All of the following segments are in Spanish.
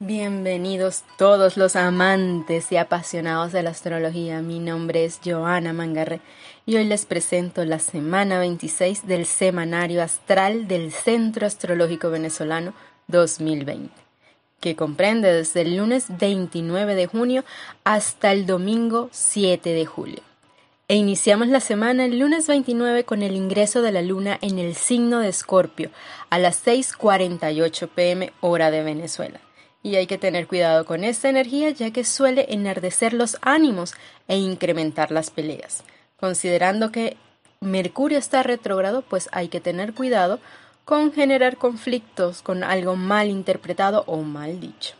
Bienvenidos todos los amantes y apasionados de la astrología. Mi nombre es Joana Mangarre y hoy les presento la semana 26 del Semanario Astral del Centro Astrológico Venezolano 2020, que comprende desde el lunes 29 de junio hasta el domingo 7 de julio. E iniciamos la semana el lunes 29 con el ingreso de la luna en el signo de Escorpio a las 6:48 pm hora de Venezuela y hay que tener cuidado con esta energía ya que suele enardecer los ánimos e incrementar las peleas. Considerando que Mercurio está retrógrado, pues hay que tener cuidado con generar conflictos con algo mal interpretado o mal dicho.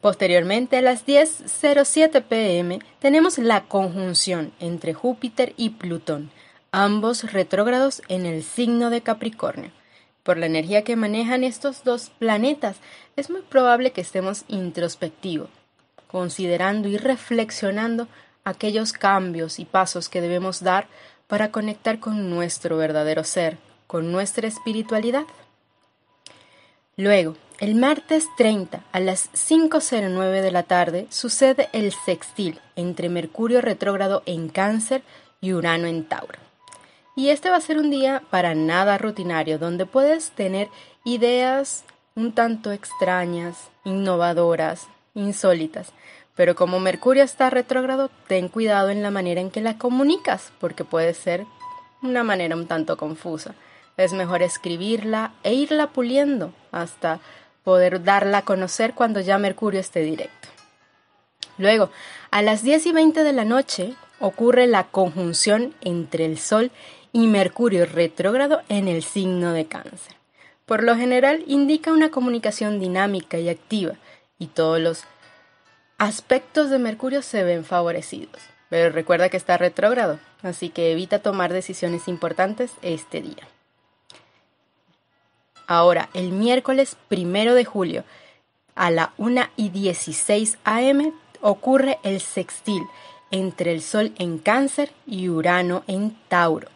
Posteriormente, a las 10.07 pm, tenemos la conjunción entre Júpiter y Plutón, ambos retrógrados en el signo de Capricornio. Por la energía que manejan estos dos planetas, es muy probable que estemos introspectivos, considerando y reflexionando aquellos cambios y pasos que debemos dar para conectar con nuestro verdadero ser, con nuestra espiritualidad. Luego, el martes 30 a las 5.09 de la tarde sucede el sextil entre Mercurio retrógrado en Cáncer y Urano en Tauro. Y este va a ser un día para nada rutinario, donde puedes tener ideas un tanto extrañas, innovadoras, insólitas. Pero como Mercurio está retrógrado, ten cuidado en la manera en que la comunicas, porque puede ser una manera un tanto confusa. Es mejor escribirla e irla puliendo hasta poder darla a conocer cuando ya Mercurio esté directo. Luego, a las 10 y 20 de la noche ocurre la conjunción entre el Sol y Mercurio retrógrado en el signo de cáncer. Por lo general indica una comunicación dinámica y activa y todos los aspectos de Mercurio se ven favorecidos. Pero recuerda que está retrógrado, así que evita tomar decisiones importantes este día. Ahora, el miércoles primero de julio, a la 1 y 16 am, ocurre el sextil entre el Sol en Cáncer y Urano en Tauro.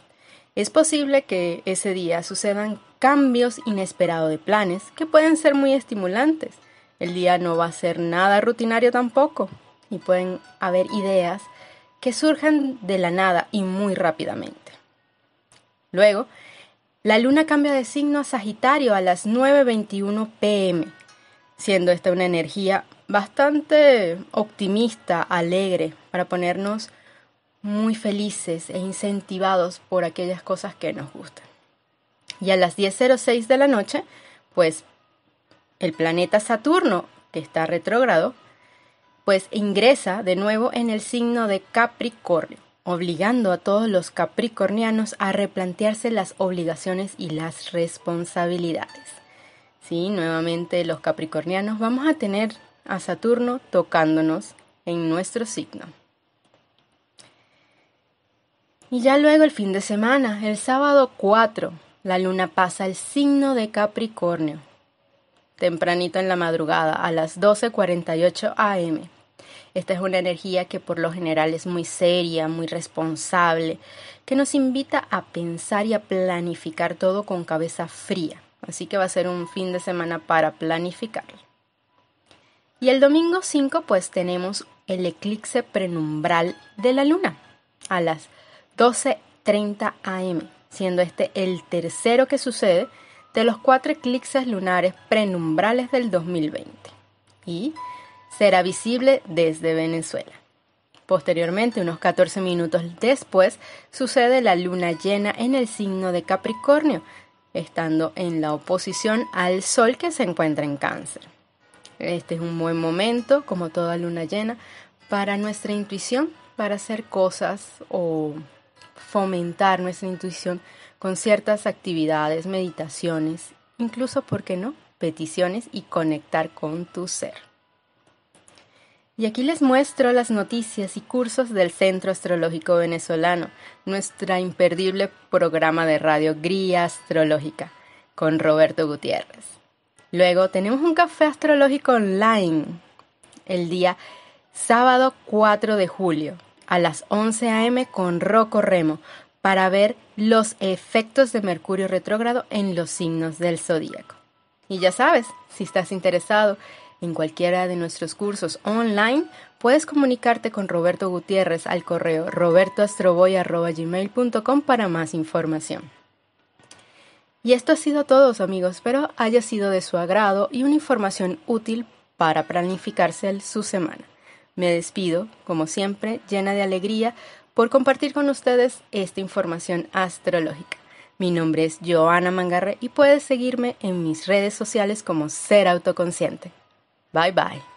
Es posible que ese día sucedan cambios inesperados de planes que pueden ser muy estimulantes. El día no va a ser nada rutinario tampoco y pueden haber ideas que surjan de la nada y muy rápidamente. Luego, la luna cambia de signo a Sagitario a las 9.21 pm, siendo esta una energía bastante optimista, alegre, para ponernos muy felices e incentivados por aquellas cosas que nos gustan. Y a las 10.06 de la noche, pues el planeta Saturno, que está retrógrado, pues ingresa de nuevo en el signo de Capricornio, obligando a todos los capricornianos a replantearse las obligaciones y las responsabilidades. Sí, nuevamente los capricornianos vamos a tener a Saturno tocándonos en nuestro signo. Y ya luego el fin de semana, el sábado 4, la luna pasa al signo de Capricornio, tempranito en la madrugada, a las 12.48 am. Esta es una energía que por lo general es muy seria, muy responsable, que nos invita a pensar y a planificar todo con cabeza fría. Así que va a ser un fin de semana para planificarlo. Y el domingo 5 pues tenemos el eclipse prenumbral de la luna a las 12.30 am, siendo este el tercero que sucede de los cuatro eclipses lunares prenumbrales del 2020 y será visible desde Venezuela. Posteriormente, unos 14 minutos después, sucede la luna llena en el signo de Capricornio, estando en la oposición al Sol que se encuentra en Cáncer. Este es un buen momento, como toda luna llena, para nuestra intuición, para hacer cosas o fomentar nuestra intuición con ciertas actividades, meditaciones, incluso, ¿por qué no?, peticiones y conectar con tu ser. Y aquí les muestro las noticias y cursos del Centro Astrológico Venezolano, nuestra imperdible programa de radio Gría Astrológica, con Roberto Gutiérrez. Luego tenemos un café astrológico online el día sábado 4 de julio a las 11 a.m. con Rocco Remo para ver los efectos de Mercurio retrógrado en los signos del zodíaco. Y ya sabes, si estás interesado en cualquiera de nuestros cursos online, puedes comunicarte con Roberto Gutiérrez al correo robertoastroboy.gmail.com para más información. Y esto ha sido todo, amigos. Espero haya sido de su agrado y una información útil para planificarse su semana. Me despido, como siempre, llena de alegría por compartir con ustedes esta información astrológica. Mi nombre es Joana Mangarre y puedes seguirme en mis redes sociales como Ser Autoconsciente. Bye bye.